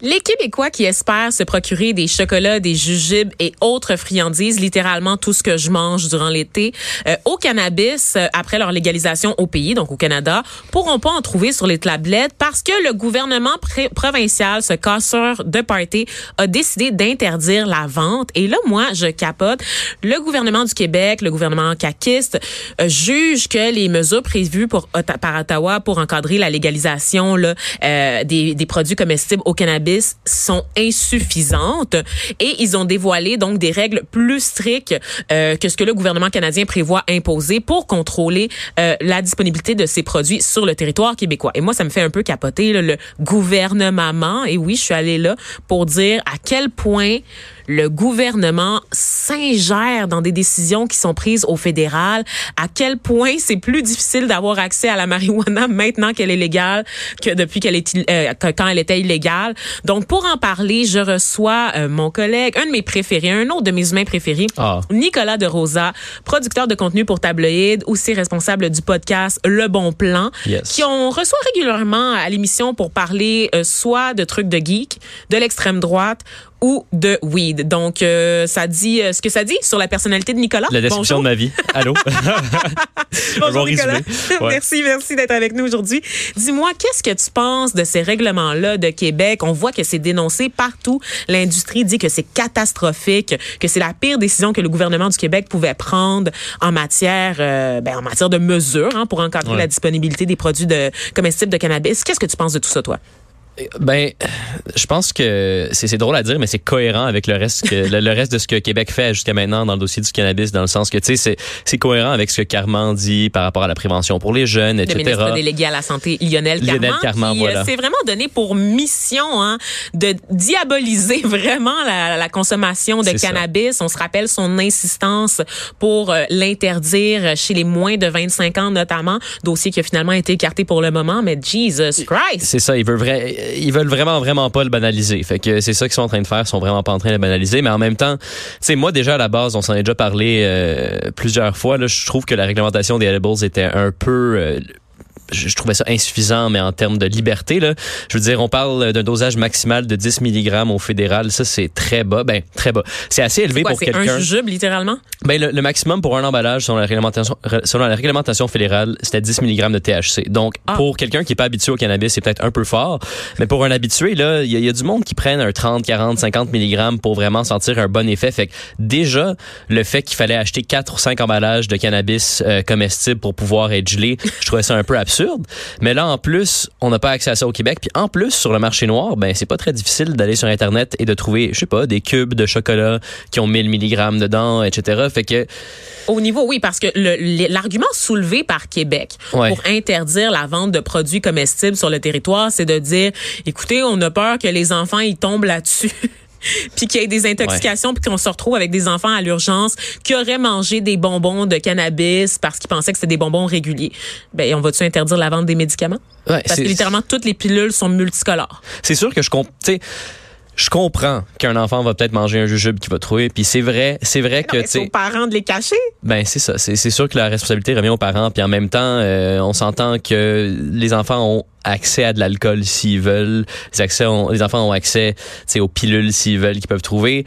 Les Québécois qui espèrent se procurer des chocolats, des jujubes et autres friandises, littéralement tout ce que je mange durant l'été, euh, au cannabis euh, après leur légalisation au pays, donc au Canada, pourront pas en trouver sur les tablettes parce que le gouvernement provincial, ce casseur de party, a décidé d'interdire la vente. Et là, moi, je capote. Le gouvernement du Québec, le gouvernement caquiste, euh, juge que les mesures prévues par Ottawa pour encadrer la légalisation là, des, des produits comestibles au cannabis sont insuffisantes et ils ont dévoilé donc des règles plus strictes euh, que ce que le gouvernement canadien prévoit imposer pour contrôler euh, la disponibilité de ces produits sur le territoire québécois. Et moi, ça me fait un peu capoter le gouvernement. Et oui, je suis allée là pour dire à quel point le gouvernement s'ingère dans des décisions qui sont prises au fédéral, à quel point c'est plus difficile d'avoir accès à la marijuana maintenant qu'elle est légale que depuis qu'elle est euh, quand elle était illégale. Donc pour en parler, je reçois euh, mon collègue, un de mes préférés, un autre de mes humains préférés, ah. Nicolas de Rosa, producteur de contenu pour Tabloïd, aussi responsable du podcast Le Bon Plan, qui on reçoit régulièrement à l'émission pour parler euh, soit de trucs de geek, de l'extrême droite ou de weed. Donc, euh, ça dit euh, ce que ça dit sur la personnalité de Nicolas. La description de ma vie. Allô? Bonjour, Nicolas. Merci, merci d'être avec nous aujourd'hui. Dis-moi, qu'est-ce que tu penses de ces règlements-là de Québec? On voit que c'est dénoncé partout. L'industrie dit que c'est catastrophique, que c'est la pire décision que le gouvernement du Québec pouvait prendre en matière, euh, ben, en matière de mesures hein, pour encadrer la disponibilité des produits de, comestibles de cannabis. Qu'est-ce que tu penses de tout ça, toi? Ben, je pense que c'est drôle à dire, mais c'est cohérent avec le reste que, le, reste de ce que Québec fait jusqu'à maintenant dans le dossier du cannabis, dans le sens que tu sais, c'est cohérent avec ce que Carman dit par rapport à la prévention pour les jeunes, etc. Le ministre délégué à la santé, Lionel Lionel Carman qui euh, s'est vraiment donné pour mission hein, de diaboliser vraiment la, la consommation de cannabis. On se rappelle son insistance pour euh, l'interdire chez les moins de 25 ans notamment, dossier qui a finalement été écarté pour le moment, mais Jesus Christ. C'est ça, il veut vrai ils veulent vraiment, vraiment pas le banaliser. Fait que c'est ça qu'ils sont en train de faire. Ils sont vraiment pas en train de le banaliser. Mais en même temps, tu sais, moi, déjà, à la base, on s'en est déjà parlé euh, plusieurs fois. Là, je trouve que la réglementation des edibles était un peu... Euh, je, trouvais ça insuffisant, mais en termes de liberté, là, je veux dire, on parle d'un dosage maximal de 10 mg au fédéral. Ça, c'est très bas. Ben, très bas. C'est assez élevé pour quelqu'un. C'est un jujube, littéralement? Ben, le, maximum pour un emballage, selon la réglementation, selon la réglementation fédérale, c'était 10 mg de THC. Donc, ah. pour quelqu'un qui est pas habitué au cannabis, c'est peut-être un peu fort. Mais pour un habitué, là, il y, a du monde qui prennent un 30, 40, 50 mg pour vraiment sentir un bon effet. Fait que, déjà, le fait qu'il fallait acheter 4 ou 5 emballages de cannabis euh, comestibles pour pouvoir être gelé, je trouvais ça un peu absurde. Mais là, en plus, on n'a pas accès à ça au Québec. Puis en plus, sur le marché noir, ben c'est pas très difficile d'aller sur Internet et de trouver, je sais pas, des cubes de chocolat qui ont 1000 mg dedans, etc. Fait que... Au niveau, oui, parce que l'argument soulevé par Québec pour interdire la vente de produits comestibles sur le territoire, c'est de dire, écoutez, on a peur que les enfants, ils tombent là-dessus. puis qu'il y ait des intoxications, puis qu'on se retrouve avec des enfants à l'urgence qui auraient mangé des bonbons de cannabis parce qu'ils pensaient que c'était des bonbons réguliers. Ben, on va-tu interdire la vente des médicaments? parce que littéralement, toutes les pilules sont multicolores. C'est sûr que je comprends je comprends qu'un enfant va peut-être manger un jujube qu'il va trouver puis c'est vrai c'est vrai que c'est aux parents de les cacher ben c'est ça c'est sûr que la responsabilité revient aux parents puis en même temps euh, on s'entend que les enfants ont accès à de l'alcool s'ils veulent les accès les enfants ont accès aux pilules s'ils veulent qu'ils peuvent trouver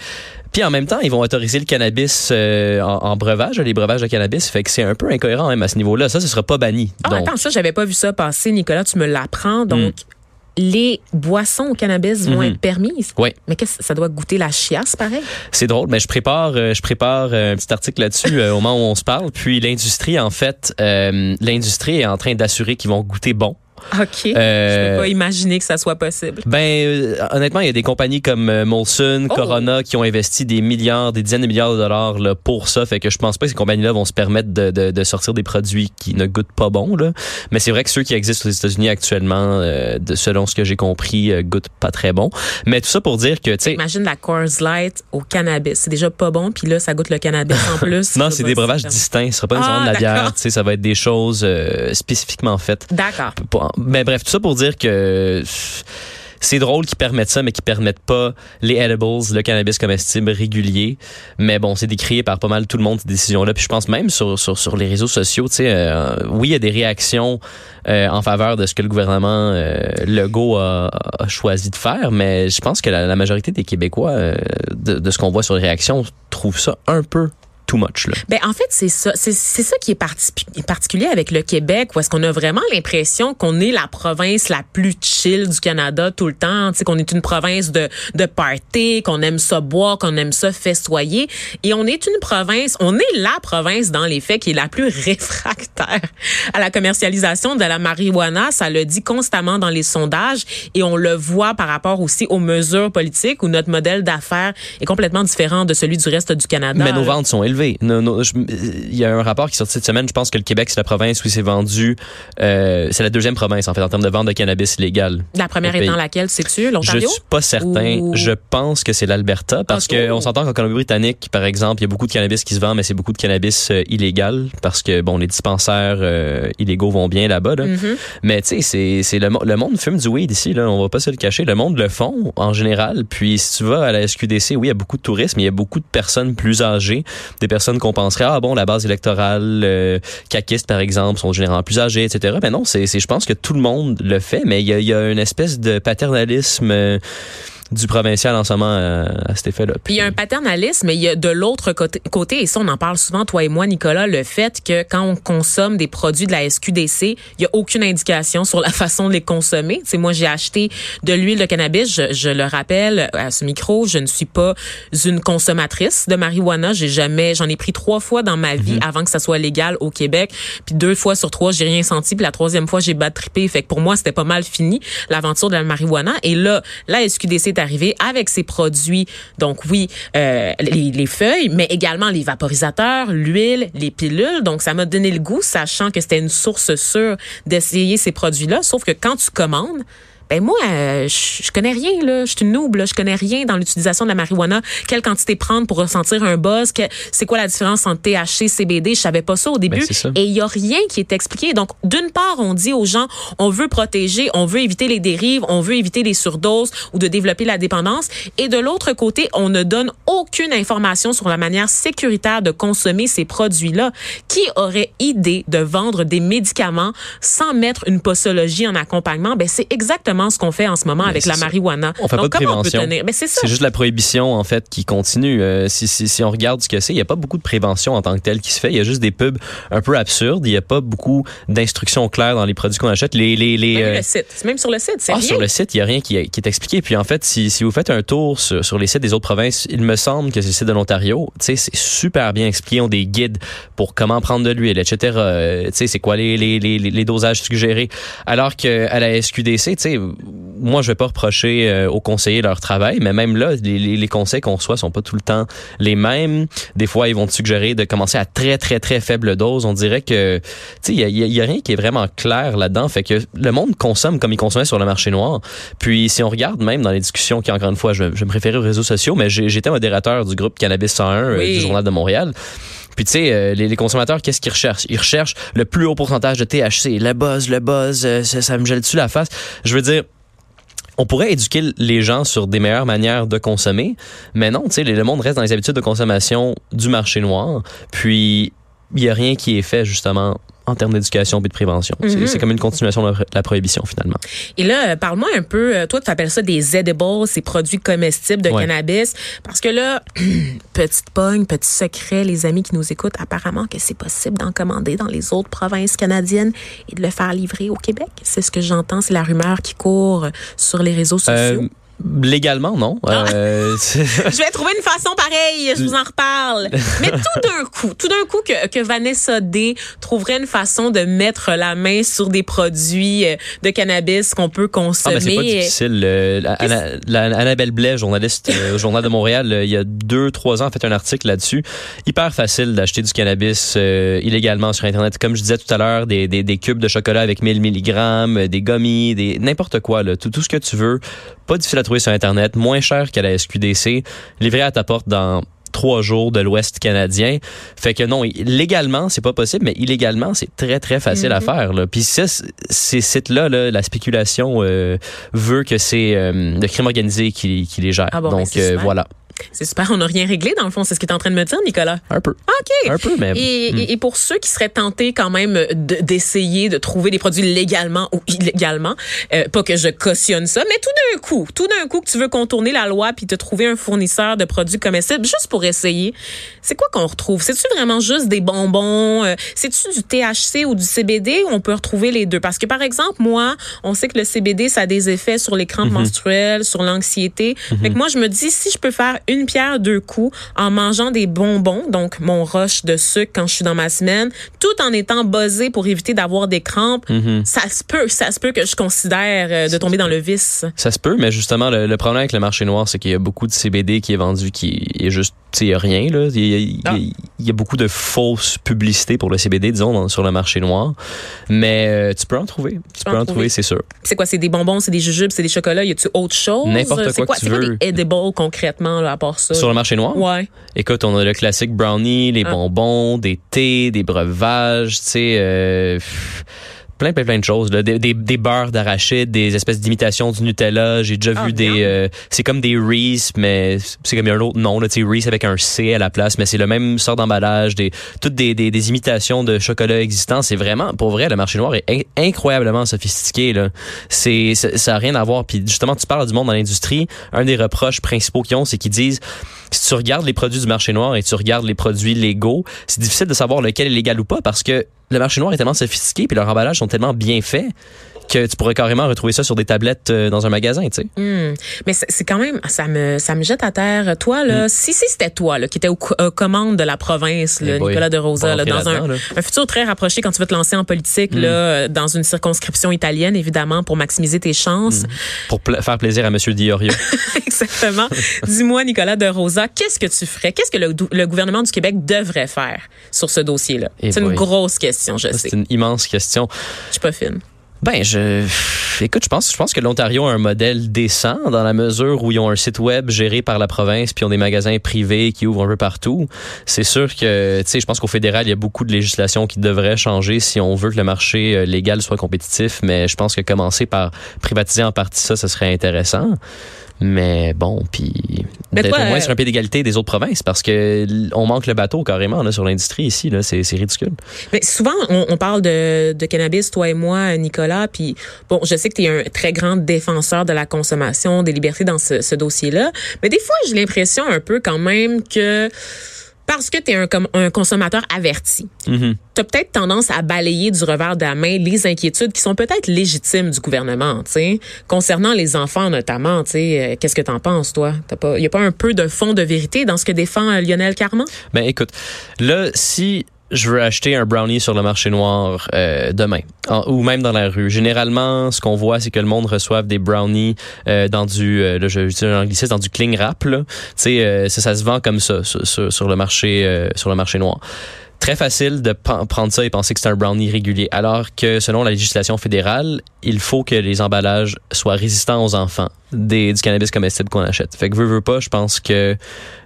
puis en même temps, ils vont autoriser le cannabis euh, en, breuvage, les breuvages de cannabis. Fait que c'est un peu incohérent même à ce niveau-là. Ça, ce sera pas banni. Ah, attends, ça, j'avais pas vu ça passer, Nicolas. Tu me l'apprends. Donc, hmm les boissons au cannabis vont mhm. être permises. Oui. Mais qu'est-ce ça doit goûter la chiasse pareil? C'est drôle, mais je prépare euh, je prépare euh, un petit article là-dessus euh, au moment où on se parle, puis l'industrie en fait l'industrie est en train d'assurer qu'ils vont goûter bon OK. Euh, je peux pas imaginer que ça soit possible. Ben, euh, honnêtement, il y a des compagnies comme euh, Molson, oh. Corona qui ont investi des milliards, des dizaines de milliards de dollars là, pour ça. Fait que je pense pas que ces compagnies-là vont se permettre de, de, de, sortir des produits qui ne goûtent pas bon. Là. Mais c'est vrai que ceux qui existent aux États-Unis actuellement, de, selon ce que j'ai compris, goûtent pas très bon. Mais tout ça pour dire que, tu sais... Imagine la Coors Light au cannabis. C'est déjà pas bon, puis là, ça goûte le cannabis en plus. non, c'est des breuvages distincts. Ce sera pas nécessairement ah, de la bière. Tu sais, ça va être des choses spécifiquement faites. D'accord. Mais bref, tout ça pour dire que c'est drôle qu'ils permettent ça, mais qu'ils permettent pas les edibles, le cannabis comestible régulier. Mais bon, c'est décrié par pas mal tout le monde ces décisions-là. Puis je pense même sur sur, les réseaux sociaux, tu sais, euh, oui, il y a des réactions euh, en faveur de ce que le gouvernement euh, Legault a, choisi de faire, mais je pense que la, majorité des Québécois, de, de ce qu'on voit sur les réactions, trouvent ça un peu too much. Là. Ben, en fait, c'est ça. C'est, ça qui est particulier avec le Québec, où est-ce qu'on a vraiment l'impression qu'on est la province la plus chill du Canada tout le temps. Qu'on est une province de, de party, qu'on aime ça boire, qu'on aime ça festoyer. Et on est une province, on est la province dans les faits qui est la plus réfractaire à la commercialisation de la marijuana. Ça le dit constamment dans les sondages et on le voit par rapport aussi aux mesures politiques où notre modèle d'affaires est complètement différent de celui du reste du Canada. Mais nos ventes sont élevées il y a un rapport qui est sorti cette semaine. Je pense que le Québec, c'est la province où c'est vendu. Euh, c'est la deuxième province, en fait, en termes de vente de cannabis illégal. La première étant laquelle, sais-tu? L'Ontario? Je suis pas certain. Je pense que c'est l'Alberta parce que qu'on s'entend qu'en Colombie-Britannique, par exemple, il y a beaucoup de cannabis qui se vend, mais c'est beaucoup de cannabis euh, illégal parce que, bon, les dispensaires euh, illégaux vont bien là-bas. Là. Mm-hmm. Mais tu sais, c'est le, le monde fume du weed ici. Là, on va pas se le cacher. Le monde le font en général. Puis si tu vas à la SQDC, oui, il y a beaucoup de tourisme, il y a beaucoup de personnes plus âgées, personnes qu'on penserait, ah bon, la base électorale euh, par exemple, sont généralement plus âgées, etc. Mais non, c'est, je pense que tout le monde le fait, mais il y a, y a une espèce de paternalisme. Euh, du provincial en ce moment euh, à, cet effet-là. Puis il y a un paternalisme, mais il y a de l'autre côté, et ça on en parle souvent, toi et moi, Nicolas, le fait que quand on consomme des produits de la SQDC, il y a aucune indication sur la façon de les consommer. C'est moi j'ai acheté de l'huile de cannabis, je, je, le rappelle à ce micro, je ne suis pas une consommatrice de marijuana, j'ai jamais, j'en ai pris trois fois dans ma vie mhm. avant que ça soit légal au Québec, puis deux fois sur trois j'ai rien senti, puis la troisième fois j'ai bad trippé, fait que pour moi c'était pas mal fini l'aventure de la marijuana. Et là, la SQDC avec ses produits. Donc oui, euh, les, les, feuilles, mais également les vaporisateurs, l'huile, les pilules. Donc ça m'a donné le goût, sachant que c'était une source sûre d'essayer ces produits-là. Sauf que quand tu commandes, ben moi, euh, je, connais rien là, je suis une noob, là, je connais rien dans l'utilisation de la marijuana. Quelle quantité prendre pour ressentir un buzz? C'est quoi la différence entre THC, CBD Je savais pas ça au début. Ben, Et il y a rien qui est expliqué. Donc, d'une part, on dit aux gens, on veut protéger, on veut éviter les dérives, on veut éviter les surdoses ou de développer la dépendance. Et de l'autre côté, on ne donne aucune information sur la manière sécuritaire de consommer ces produits-là. Qui aurait idée de vendre des médicaments sans mettre une posologie en accompagnement? Ben c'est exactement ce qu'on fait en ce moment avec la marijuana. On fait pas de prévention. c'est juste la prohibition en fait qui continue. Euh, si, si, si, on regarde ce que c'est, il y a pas beaucoup de prévention en tant que telle qui se fait. Il y a juste des pubs un peu absurdes. Il y a pas beaucoup d'instructions claires dans les produits qu'on achète. Les, les, les, même, euh, le site. même sur le site, c'est ah, Sur le site, il y a rien qui, qui, est expliqué. Puis en fait, si, si vous faites un tour sur, sur les sites des autres provinces, il me semble que c'est le site de l'Ontario. Tu sais, c'est super bien expliqué. On des guides pour comment prendre de l'huile, etc. Euh, tu sais, c'est quoi les, les, les, les dosages suggérés. Alors que à la SQDC, tu sais, moi, je vais pas reprocher euh, aux conseillers leur travail, mais même là, les, les conseils qu'on reçoit sont pas tout le temps les mêmes. Des fois, ils vont te suggérer de commencer à très, très, très faible dose. On dirait que, tu sais, il y a, y a, rien qui est vraiment clair là-dedans. Fait que le monde consomme comme il consommait sur le marché noir. Puis, si on regarde même dans les discussions, qui encore une fois, je, je me référer aux réseaux sociaux, mais j'étais modérateur du groupe Cannabis 101 euh, du Journal de Montréal. Puis tu sais, euh, les, consommateurs, qu'est-ce qu'ils recherchent? Ils recherchent le plus haut pourcentage de THC, le buzz, le buzz, ça, ça me gèle dessus la face? Je veux dire, on pourrait éduquer les gens sur des meilleures manières de consommer, mais non, tu sais, le monde reste dans les habitudes de consommation du marché noir. Puis il y a rien qui est fait justement en termes d'éducation et de prévention. C'est mhm. comme une continuation de la prohibition finalement. Et là, euh, parle-moi un peu, euh, toi tu appelles ça des edibles, ces produits comestibles de cannabis, parce que là, petite pogne, petit secret, les amis qui nous écoutent, apparemment que c'est possible d'en commander dans les autres provinces canadiennes et de le faire livrer au Québec. C'est ce que j'entends, c'est la rumeur qui court sur les réseaux sociaux. Euh, Légalement, non. Ah. Euh, Je vais trouver une façon pareille, je vous en reparle. Mais tout d'un coup, tout d'un coup que, que Vanessa D trouverait une façon de mettre la main sur des produits euh, de cannabis qu'on peut Ah, consommer. ben, c'est pas difficile. Euh, la- Anna- la- Annabelle Blais, journaliste euh, au Journal de Montréal, il y a deux, trois ans, a fait un article là-dessus. Hyper facile d'acheter du cannabis illégalement sur Internet. Comme je disais tout à l'heure, des, des, des cubes de chocolat avec 1000 milligrammes, euh, des gummies, des n'importe quoi, là, tout, tout ce que tu veux. Pas difficile à trouver sur Internet, moins cher qu'à la SQDC, livré à ta porte dans trois jours de l'Ouest canadien. Fait que non, légalement, c'est pas possible, mais illégalement, c'est très, très facile à faire. Là. Puis ces sites-là, là, la spéculation euh, veut que c'est euh, le crime organisé qui, qui les gère. Ah bon, ben, Donc euh, voilà. C'est super, on n'a rien réglé dans le fond, c'est ce que tu es en train de me dire, Nicolas. Un peu. OK. Un peu. Et, Hmm. et- et pour ceux qui seraient tentés quand même de- d'essayer de, trouver des produits légalement ou illégalement, euh, pas que je cautionne ça, mais tout d'un coup, tout d'un coup que tu veux contourner la loi puis te trouver un fournisseur de produits comestibles juste pour essayer, c'est quoi qu'on retrouve? C'est-tu vraiment juste des bonbons? Euh, C'est-tu du THC ou du CBD on peut retrouver les deux? Parce que par exemple, moi, on sait que le CBD, ça a des effets sur les crampes menstruelles, sur l'anxiété. Fait que moi, je me dis, si je peux faire une pierre deux coups en mangeant des bonbons, donc mon rush de sucre quand je suis dans ma semaine, tout en étant buzzé pour éviter d'avoir des crampes, Mhm. ça se peut, ça se peut que je considère euh, de tomber dans le vice. Ça se peut, mais justement, le, le problème avec le marché noir, c'est qu'il y a beaucoup de CBD qui est vendu qui est juste, tu sais, il y a rien, là. Il il Ah. il y a beaucoup de fausses publicités pour le CBD, disons, dans- sur le marché noir. Mais euh, tu peux en trouver. Tu peux en trouver, c'est sûr. C'est quoi, c'est des bonbons, c'est des jujubes, c'est des chocolats, y a-tu autre chose? N'importe C'est quoi que tu c'est quoi veux. des edibles concrètement, là, à part ça? Sur le marché noir? Ouais. Écoute, on a le classique brownie, les Ah. bonbons, des thés, des breuvages, tu sais, euh, plein, plein, plein de choses. Là. Des, des, des beurres d'arachide, des espèces d'imitations du Nutella. J'ai déjà Ah, vu bien. des... euh, c'est comme des Reese, mais c'est comme il y a un autre nom, là, Reese avec un C à la place, mais c'est le même sort d'emballage, des, toutes des, des, des imitations de chocolat existants. C'est vraiment, pour vrai, le marché noir est in- incroyablement sophistiqué. Là. C'est, ça ça a rien à voir. Puis justement, tu parles du monde dans l'industrie. Un des reproches principaux qu'ils ont, c'est qu'ils disent si tu regardes les produits du marché noir et tu regardes les produits légaux, c'est difficile de savoir lequel est légal ou pas parce que le marché noir est tellement sophistiqué puis leurs emballages sont tellement bien faits que tu pourrais carrément retrouver ça sur des tablettes euh, dans un magasin, tu sais. Hmm. Mais c'est quand même, ça me, ça me jette à terre. Toi, là, Hmm. si, si c'était toi, là, qui était aux, co- aux commandes de la province, là, Eh boy, Nicolas de Rosa, là, dans un, futur très rapproché quand tu veux te lancer en politique, là, euh, dans une circonscription italienne, évidemment, pour maximiser tes chances. Pour faire plaisir à Monsieur Diorio. Exactement. Dis-moi, Nicolas de Rosa, qu'est-ce que tu ferais? Qu'est-ce que le, le gouvernement du Québec devrait faire sur ce dossier-là? Eh c'est une grosse question, je sais. c'est une immense question. Je suis pas fine. Ben, je, écoute, je pense, je pense que l'Ontario a un modèle décent dans la mesure où ils ont un site web géré par la province puis ils ont des magasins privés qui ouvrent un peu partout. C'est sûr que, tu sais, je pense qu'au fédéral, il y a beaucoup de législation qui devrait changer si on veut que le marché euh, légal soit compétitif. Mais je pense que commencer par privatiser en partie ça, ce serait intéressant. Mais bon, puis d'être au moins euh, sur un pied d'égalité des autres provinces parce que on manque le bateau carrément là, sur l'industrie ici. Là, c'est, c'est ridicule. Mais souvent, on, on parle de, de cannabis, toi et moi, Nicolas, puis bon, je sais que tu es un très grand défenseur de la consommation, des libertés dans ce, ce dossier-là, mais des fois, j'ai l'impression un peu quand même que parce que tu es un, com- un consommateur averti, Mhm. tu as peut-être tendance à balayer du revers de la main les inquiétudes qui sont peut-être légitimes du gouvernement, tu sais, concernant les enfants notamment, tu sais, euh, qu'est-ce que t'en penses toi? Il y a pas un peu de fond de vérité dans ce que défend euh, Lionel Carman? Ben écoute, là, si je veux acheter un brownie sur le marché noir euh, demain, en- ou même dans la rue, généralement, ce qu'on voit, c'est que le monde reçoive des brownies euh, dans du, euh, là, je utiliser un anglicisme, dans du cling wrap. Là. Euh, ça, ça se vend comme ça sur, le marché, sur le marché noir. Très facile de prendre ça et penser que c'est un brownie régulier, alors que selon la législation fédérale, il faut que les emballages soient résistants aux enfants des, du cannabis comestible qu'on achète. Fait que veux, veux pas, je pense que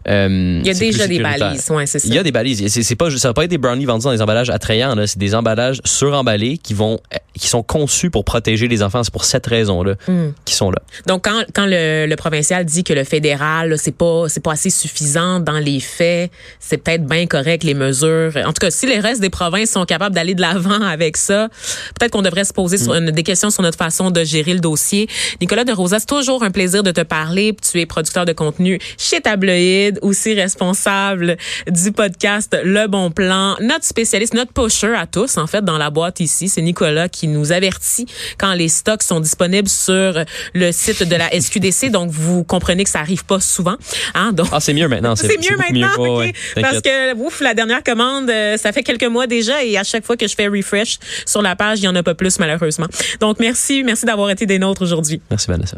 euh, Il y a déjà des balises, ouais, c'est ça. Il y a des balises. C'est, c'est pas, ça va pas être des brownies vendus dans des emballages attrayants. Là. C'est des emballages suremballés qui vont, qui sont conçus pour protéger les enfants. C'est pour cette raison-là Hmm. qui sont là. Donc quand quand le, le provincial dit que le fédéral là, c'est pas c'est pas assez suffisant dans les faits, c'est peut-être bien correct les mesures. En tout cas, si les restes des provinces sont capables d'aller de l'avant avec ça, peut-être qu'on devrait se poser sur une, des questions sur notre façon de gérer le dossier. Nicolas de Rosa, c'est toujours toujours un plaisir de te parler. Tu es producteur de contenu chez Tabloïd, aussi responsable du podcast Le Bon Plan, notre spécialiste, notre pusher à tous, en fait, dans la boîte ici. C'est Nicolas qui nous avertit quand les stocks sont disponibles sur le site de la SQDC. Donc, vous comprenez que ça arrive pas souvent. Hein? Donc, ah, c'est mieux maintenant. C'est mieux maintenant. Parce que, ouf, la dernière commande, euh, ça fait quelques mois déjà et à chaque fois que je fais refresh sur la page, il y en a pas plus, malheureusement. Donc, merci. Merci d'avoir été des nôtres aujourd'hui. Merci, Vanessa.